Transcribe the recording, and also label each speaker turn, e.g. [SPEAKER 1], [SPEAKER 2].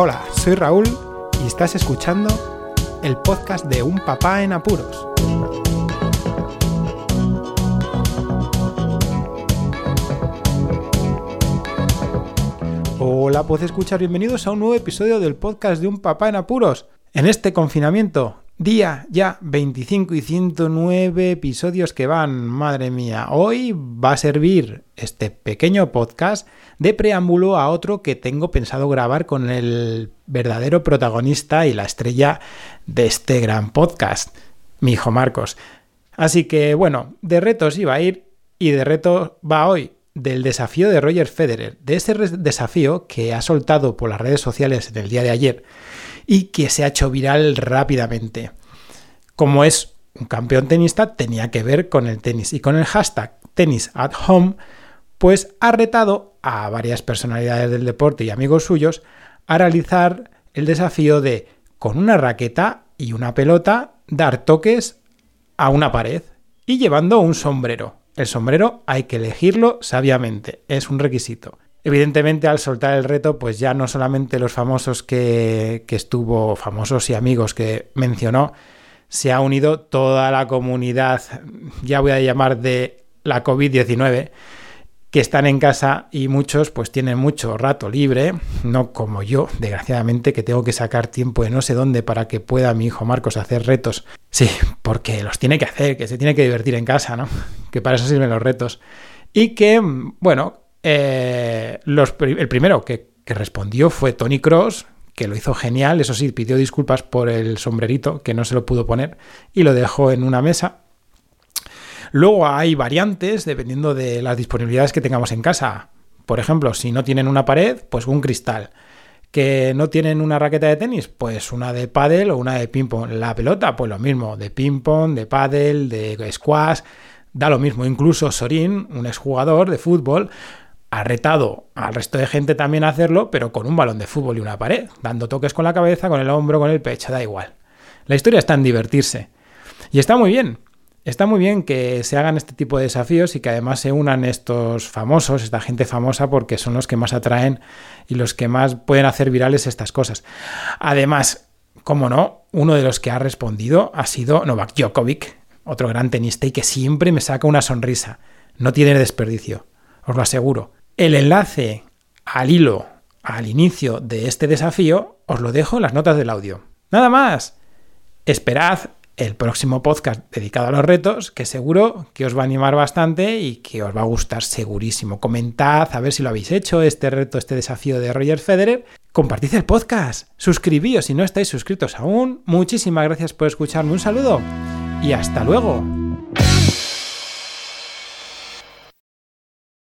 [SPEAKER 1] Hola, soy Raúl y estás escuchando el podcast de Un Papá en Apuros. Hola, pues escuchar, bienvenidos a un nuevo episodio del podcast de Un Papá en Apuros. En este confinamiento, día ya 25 y 109 episodios que van, madre mía. Hoy va a servir este pequeño podcast de preámbulo a otro que tengo pensado grabar con el verdadero protagonista y la estrella de este gran podcast, mi hijo Marcos. Así que bueno, de retos iba a ir y de reto va hoy del desafío de Roger Federer, de ese desafío que ha soltado por las redes sociales en el día de ayer y que se ha hecho viral rápidamente. Como es un campeón tenista, tenía que ver con el tenis y con el hashtag tenis at home, pues ha retado a varias personalidades del deporte y amigos suyos a realizar el desafío de, con una raqueta y una pelota, dar toques a una pared y llevando un sombrero. El sombrero hay que elegirlo sabiamente, es un requisito. Evidentemente, al soltar el reto, pues ya no solamente los famosos que, que estuvo, famosos y amigos que mencionó, se ha unido toda la comunidad, ya voy a llamar de la COVID-19, que están en casa y muchos pues tienen mucho rato libre, no como yo, desgraciadamente, que tengo que sacar tiempo de no sé dónde para que pueda mi hijo Marcos hacer retos. Sí, porque los tiene que hacer, que se tiene que divertir en casa, ¿no? Que para eso sirven los retos. Y que, bueno, eh, el primero que, respondió fue Tony Cross, que lo hizo genial, eso sí, pidió disculpas por el sombrerito, que no se lo pudo poner, y lo dejó en una mesa. Luego hay variantes dependiendo de las disponibilidades que tengamos en casa. Por ejemplo, si no tienen una pared, pues un cristal. Que no tienen una raqueta de tenis, pues una de pádel o una de ping pong. La pelota, pues lo mismo, de ping pong, de pádel, de squash, da lo mismo. Incluso Sorín, un exjugador de fútbol, ha retado al resto de gente también a hacerlo, pero con un balón de fútbol y una pared, dando toques con la cabeza, con el hombro, con el pecho, da igual. La historia está en divertirse. Y está muy bien. Está muy bien que se hagan este tipo de desafíos y que además se unan estos famosos, esta gente famosa, porque son los que más atraen y los que más pueden hacer virales estas cosas. Además, como no, uno de los que ha respondido ha sido Novak Djokovic, otro gran tenista y que siempre me saca una sonrisa. No tiene desperdicio, os lo aseguro. El enlace al hilo, al inicio de este desafío, os lo dejo en las notas del audio. Nada más. Esperad el próximo podcast dedicado a los retos, que seguro que os va a animar bastante y que os va a gustar segurísimo. Comentad a ver si lo habéis hecho, este reto, este desafío de Roger Federer. Compartid el podcast, suscribíos si no estáis suscritos aún. Muchísimas gracias por escucharme, un saludo y hasta luego.